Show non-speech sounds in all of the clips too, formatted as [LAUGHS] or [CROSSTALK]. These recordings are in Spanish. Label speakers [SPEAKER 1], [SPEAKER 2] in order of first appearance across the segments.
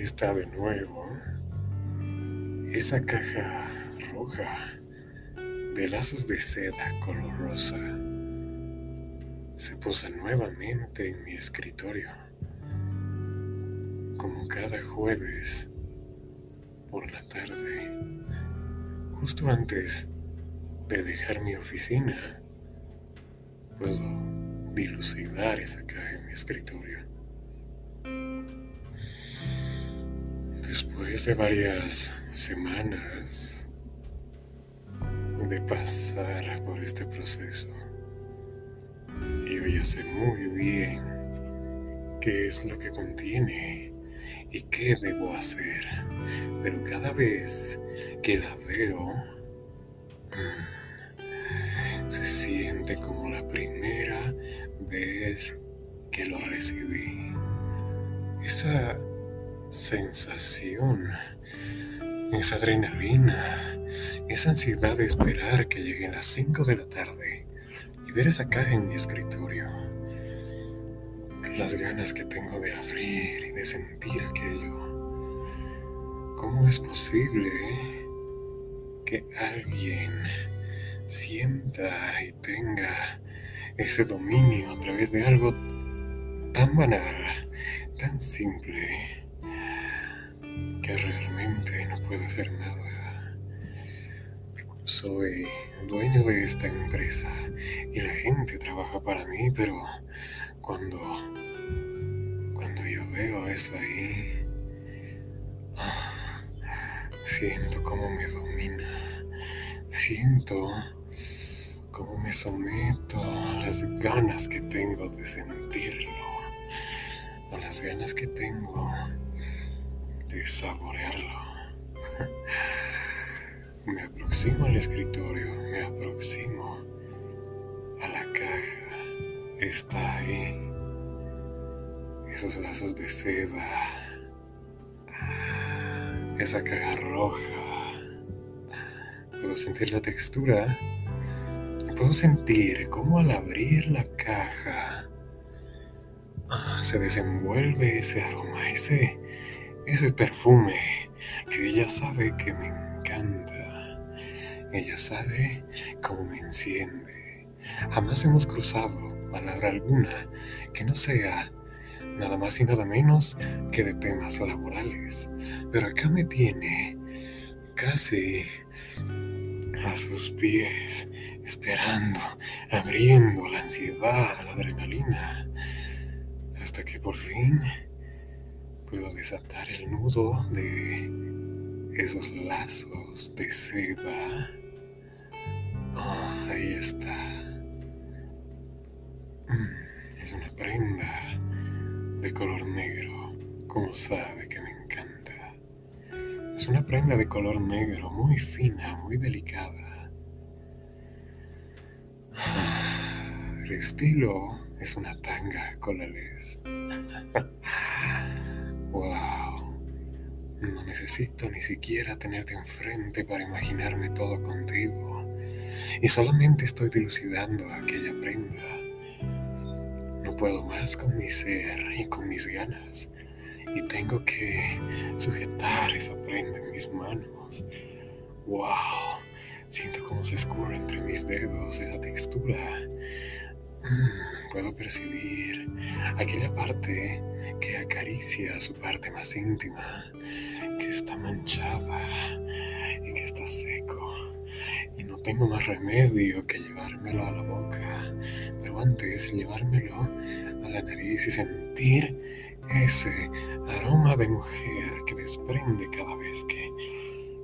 [SPEAKER 1] Está de nuevo. Esa caja roja de lazos de seda color rosa se posa nuevamente en mi escritorio. Como cada jueves por la tarde, justo antes de dejar mi oficina, puedo dilucidar esa caja en mi escritorio. Después de varias semanas de pasar por este proceso, yo ya sé muy bien qué es lo que contiene y qué debo hacer, pero cada vez que la veo, mm, se siente como la primera vez que lo recibí. Esa sensación, esa adrenalina, esa ansiedad de esperar que lleguen las 5 de la tarde y ver esa caja en mi escritorio. Las ganas que tengo de abrir y de sentir aquello. ¿Cómo es posible que alguien sienta y tenga ese dominio a través de algo tan banal, tan simple? Realmente no puedo hacer nada. Soy dueño de esta empresa y la gente trabaja para mí, pero cuando cuando yo veo eso ahí, ah, siento como me domina, siento como me someto a las ganas que tengo de sentirlo, a las ganas que tengo saborearlo. [LAUGHS] Me aproximo al escritorio, me aproximo a la caja. Está ahí. Esos lazos de seda. Esa caja roja. Puedo sentir la textura. Puedo sentir cómo al abrir la caja ah, se desenvuelve ese aroma, ese ese perfume que ella sabe que me encanta. Ella sabe cómo me enciende. Jamás hemos cruzado palabra alguna que no sea nada más y nada menos que de temas laborales. Pero acá me tiene casi a sus pies, esperando, abriendo la ansiedad, la adrenalina, hasta que por fin puedo desatar el nudo de esos lazos de seda. Oh, ahí está. Mm, es una prenda de color negro, como sabe que me encanta. Es una prenda de color negro muy fina, muy delicada. El estilo es una tanga colales. [LAUGHS] Wow. No necesito ni siquiera tenerte enfrente para imaginarme todo contigo. Y solamente estoy dilucidando aquella prenda. No puedo más con mi ser y con mis ganas. Y tengo que sujetar esa prenda en mis manos. ¡Wow! Siento cómo se escurre entre mis dedos esa textura. Mm, puedo percibir aquella parte que acaricia su parte más íntima, que está manchada y que está seco. Y no tengo más remedio que llevármelo a la boca, pero antes llevármelo a la nariz y sentir ese aroma de mujer que desprende cada vez que,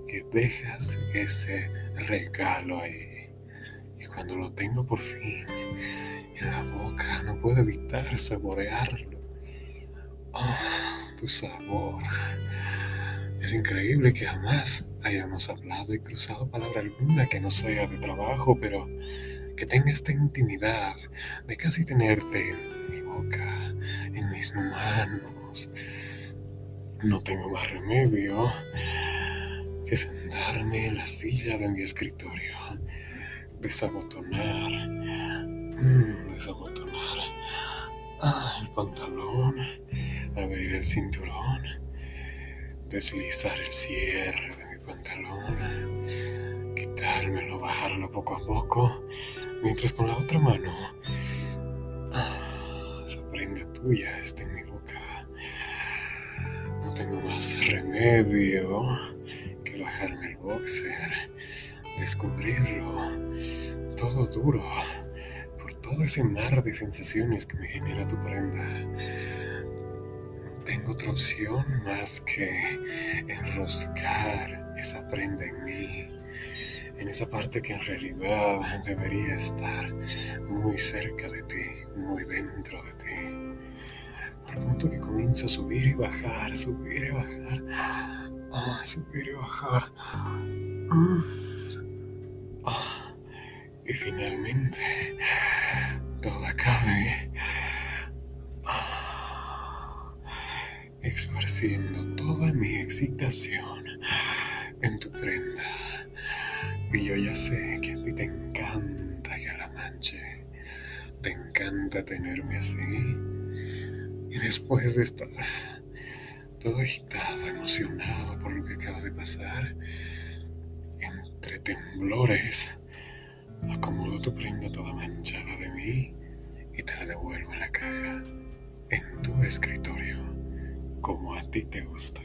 [SPEAKER 1] que dejas ese regalo ahí. Y cuando lo tengo por fin en la boca, no puedo evitar saborearlo Oh, tu sabor. Es increíble que jamás hayamos hablado y cruzado palabra alguna que no sea de trabajo, pero que tenga esta intimidad de casi tenerte en mi boca, en mis manos. No tengo más remedio que sentarme en la silla de mi escritorio, desabotonar, mm, desabotonar ah, el pantalón abrir el cinturón deslizar el cierre de mi pantalón, quitármelo, bajarlo poco a poco, mientras con la otra mano ah, esa prenda tuya está en mi boca. No tengo más remedio que bajarme el boxer, descubrirlo, todo duro, por todo ese mar de sensaciones que me genera tu prenda otra opción más que enroscar esa prenda en mí, en esa parte que en realidad debería estar muy cerca de ti, muy dentro de ti. Al punto que comienzo a subir y bajar, subir y bajar, ah, subir y bajar. Mm. Ah, y finalmente todo acabe esparciendo toda mi excitación en tu prenda. Y yo ya sé que a ti te encanta que la manche, te encanta tenerme así. Y después de estar todo agitado, emocionado por lo que acaba de pasar, entre temblores, acomodo tu prenda toda manchada de mí y te la devuelvo en la caja, en tu escritorio como a ti te gusta.